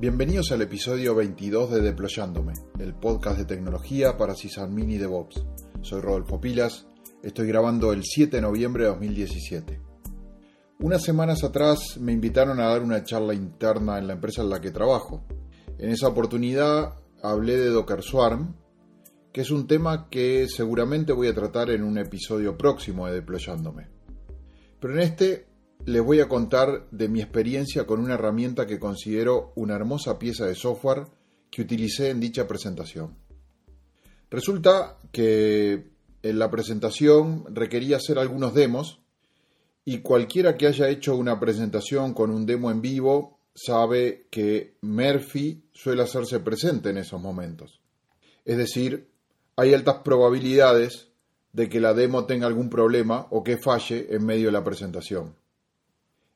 Bienvenidos al episodio 22 de Deployándome, el podcast de tecnología para sysadmin y DevOps. Soy Rodolfo Pilas, estoy grabando el 7 de noviembre de 2017. Unas semanas atrás me invitaron a dar una charla interna en la empresa en la que trabajo. En esa oportunidad hablé de Docker Swarm, que es un tema que seguramente voy a tratar en un episodio próximo de Deployándome. Pero en este les voy a contar de mi experiencia con una herramienta que considero una hermosa pieza de software que utilicé en dicha presentación. Resulta que en la presentación requería hacer algunos demos y cualquiera que haya hecho una presentación con un demo en vivo sabe que Murphy suele hacerse presente en esos momentos. Es decir, hay altas probabilidades de que la demo tenga algún problema o que falle en medio de la presentación.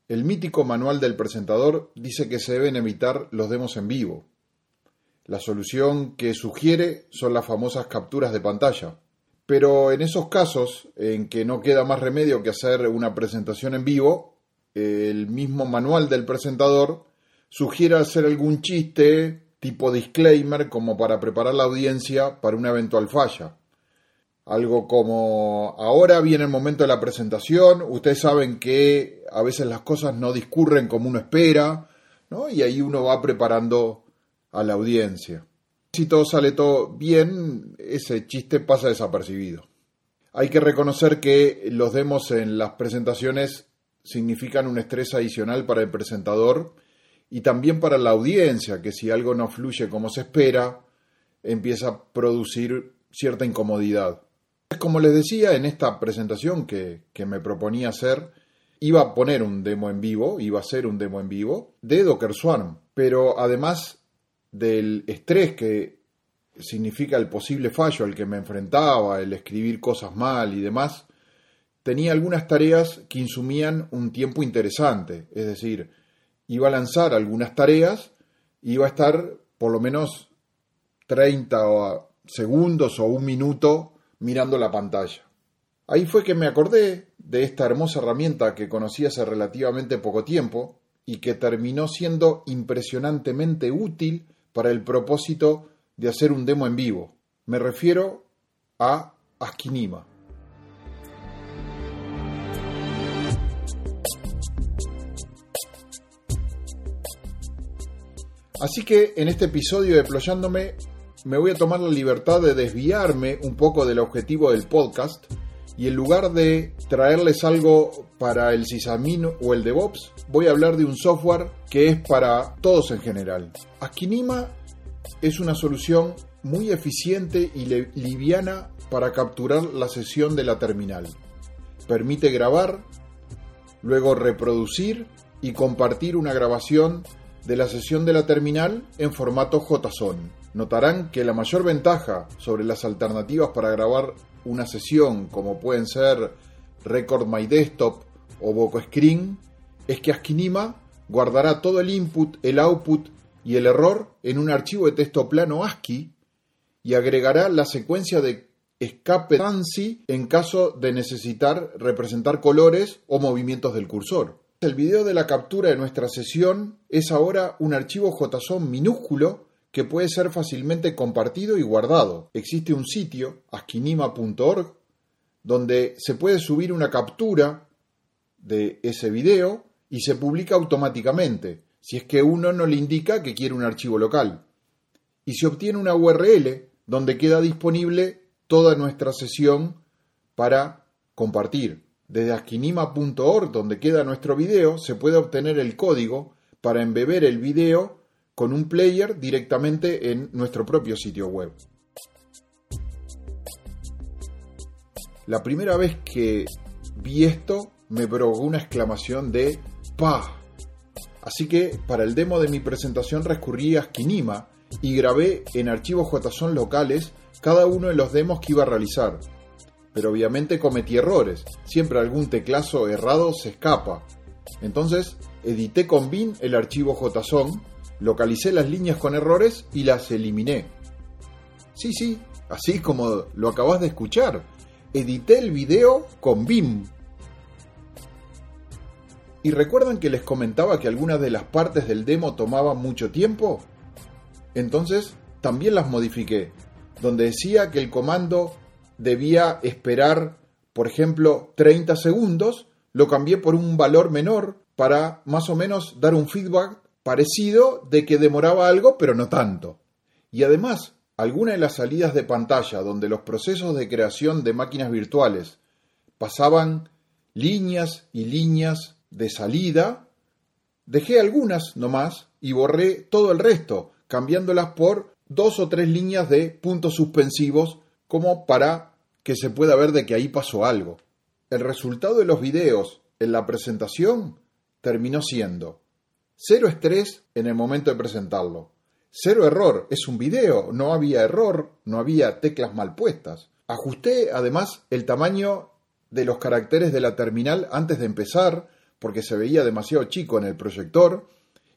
El mítico manual del presentador dice que se deben evitar los demos en vivo. La solución que sugiere son las famosas capturas de pantalla. Pero en esos casos en que no queda más remedio que hacer una presentación en vivo, el mismo manual del presentador sugiere hacer algún chiste tipo disclaimer como para preparar la audiencia para una eventual falla. Algo como, ahora viene el momento de la presentación, ustedes saben que a veces las cosas no discurren como uno espera, ¿no? Y ahí uno va preparando a la audiencia. Si todo sale todo bien, ese chiste pasa desapercibido. Hay que reconocer que los demos en las presentaciones significan un estrés adicional para el presentador y también para la audiencia, que si algo no fluye como se espera, empieza a producir cierta incomodidad. Como les decía, en esta presentación que, me proponía hacer, iba a poner un demo en vivo, iba a ser un demo en vivo de Docker Swarm, pero además del estrés que significa el posible fallo al que me enfrentaba, el escribir cosas mal y demás, tenía algunas tareas que insumían un tiempo interesante, es decir, iba a lanzar algunas tareas, iba a estar por lo menos 30 segundos o un minuto mirando la pantalla. Ahí fue que me acordé de esta hermosa herramienta que conocí hace relativamente poco tiempo y que terminó siendo impresionantemente útil para el propósito de hacer un demo en vivo. Me refiero a Askinima. Así que en este episodio de Ployándome me voy a tomar la libertad de desviarme un poco del objetivo del podcast y en lugar de traerles algo para el sysadmin o el DevOps, voy a hablar de un software que es para todos en general. Askinima es una solución muy eficiente y liviana para capturar la sesión de la terminal. Permite grabar, luego reproducir y compartir una grabación de la sesión de la terminal en formato JSON notarán que la mayor ventaja sobre las alternativas para grabar una sesión como pueden ser Record My Desktop o Voco Screen es que Askinima guardará todo el input, el output y el error en un archivo de texto plano ASCII y agregará la secuencia de escape ANSI en caso de necesitar representar colores o movimientos del cursor. El video de la captura de nuestra sesión es ahora un archivo JSON minúsculo que puede ser fácilmente compartido y guardado. Existe un sitio, askinima.org, donde se puede subir una captura de ese video y se publica automáticamente, si es que uno no le indica que quiere un archivo local. Y se obtiene una URL donde queda disponible toda nuestra sesión para compartir. Desde askinima.org, donde queda nuestro video, se puede obtener el código para embeber el video con un player directamente en nuestro propio sitio web. La primera vez que vi esto me provocó una exclamación de ¡Pa! Así que para el demo de mi presentación recurrí a Skinima y grabé en archivos JSON locales cada uno de los demos que iba a realizar. Pero obviamente cometí errores, siempre algún teclazo errado se escapa. Entonces edité con bin el archivo JSON localicé las líneas con errores y las eliminé. Sí, sí, así como lo acabas de escuchar. Edité el video con BIM. ¿Y recuerdan que les comentaba que algunas de las partes del demo tomaban mucho tiempo? Entonces también las modifiqué, donde decía que el comando debía esperar, por ejemplo, 30 segundos, lo cambié por un valor menor para más o menos dar un feedback parecido de que demoraba algo, pero no tanto. Y además, alguna de las salidas de pantalla donde los procesos de creación de máquinas virtuales pasaban líneas y líneas de salida, dejé algunas nomás y borré todo el resto, cambiándolas por dos o tres líneas de puntos suspensivos como para que se pueda ver de que ahí pasó algo. El resultado de los videos en la presentación terminó siendo cero estrés en el momento de presentarlo, cero error, es un video, no había error, no había teclas mal puestas. Ajusté además el tamaño de los caracteres de la terminal antes de empezar, porque se veía demasiado chico en el proyector,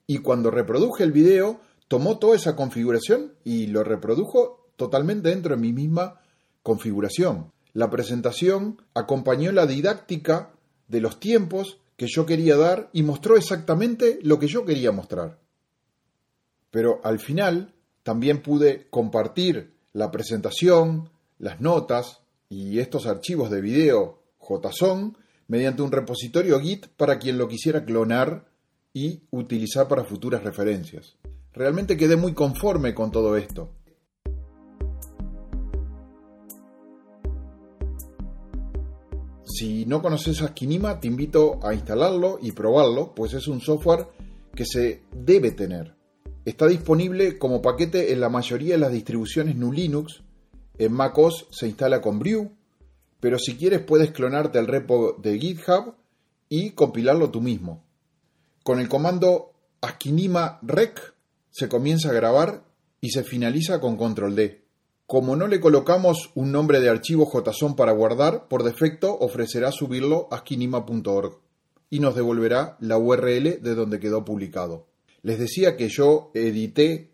y cuando reproduje el video, tomó toda esa configuración y lo reprodujo totalmente dentro de mi misma configuración. La presentación acompañó la didáctica de los tiempos que yo quería dar y mostró exactamente lo que yo quería mostrar. Pero al final también pude compartir la presentación, las notas y estos archivos de video JSON mediante un repositorio Git para quien lo quisiera clonar y utilizar para futuras referencias. Realmente quedé muy conforme con todo esto. Si no conoces Askinima, te invito a instalarlo y probarlo, pues es un software que se debe tener. Está disponible como paquete en la mayoría de las distribuciones GNU Linux. En macOS se instala con Brew, pero si quieres puedes clonarte el repo de GitHub y compilarlo tú mismo. Con el comando askinima rec se comienza a grabar y se finaliza con control D. Como no le colocamos un nombre de archivo JSON para guardar, por defecto ofrecerá subirlo a askinima.org y nos devolverá la URL de donde quedó publicado. Les decía que yo edité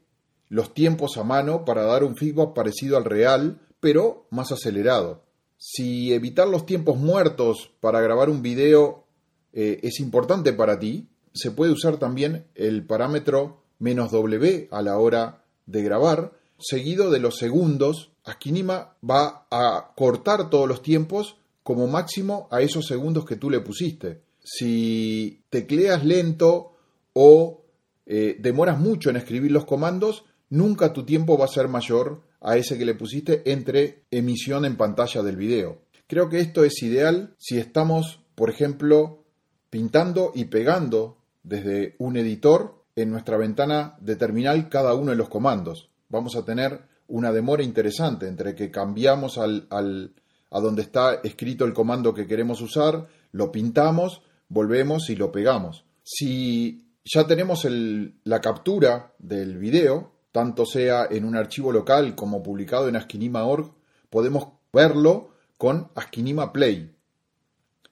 los tiempos a mano para dar un feedback parecido al real, pero más acelerado. Si evitar los tiempos muertos para grabar un video eh, es importante para ti, se puede usar también el parámetro menos W a la hora de grabar, seguido de los segundos. Askinima va a cortar todos los tiempos como máximo a esos segundos que tú le pusiste. Si tecleas lento o eh, demoras mucho en escribir los comandos, nunca tu tiempo va a ser mayor a ese que le pusiste entre emisión en pantalla del video. Creo que esto es ideal si estamos, por ejemplo, pintando y pegando desde un editor en nuestra ventana de terminal cada uno de los comandos. Vamos a tener una demora interesante entre que cambiamos al, a donde está escrito el comando que queremos usar, lo pintamos, volvemos y lo pegamos. Si ya tenemos la captura del video, tanto sea en un archivo local como publicado en askinima.org, podemos verlo con askinima play,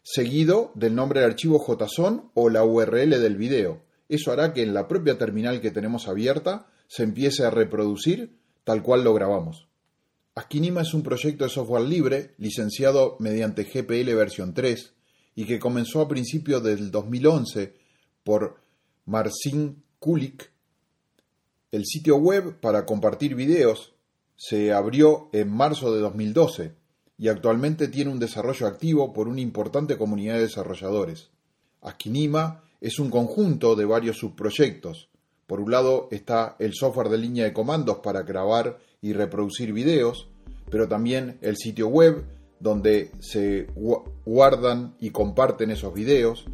seguido del nombre del archivo JSON o la URL del video. Eso hará que en la propia terminal que tenemos abierta se empiece a reproducir tal cual lo grabamos. Askinima es un proyecto de software libre licenciado mediante GPL versión 3 y que comenzó a principios del 2011 por Marcin Kulik el sitio web para compartir videos se abrió en marzo de 2012 y actualmente tiene un desarrollo activo por una importante comunidad de desarrolladores. Askinima es un conjunto de varios subproyectos. Por un lado está el software de línea de comandos para grabar y reproducir videos, pero también el sitio web donde se guardan y comparten esos videos,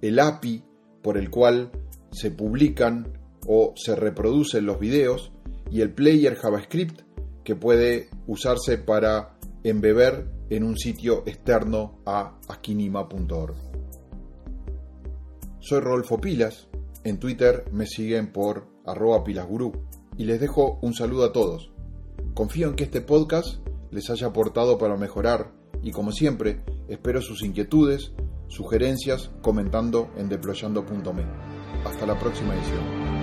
el API por el cual se publican o se reproducen los videos y el player JavaScript que puede usarse para embeber en un sitio externo a askinima.org. Soy Rodolfo Pilas, en Twitter me siguen por arroba pilasgurú y les dejo un saludo a todos. Confío en que este podcast les haya aportado para mejorar y como siempre espero sus inquietudes, sugerencias comentando en deployando.me. Hasta la próxima edición.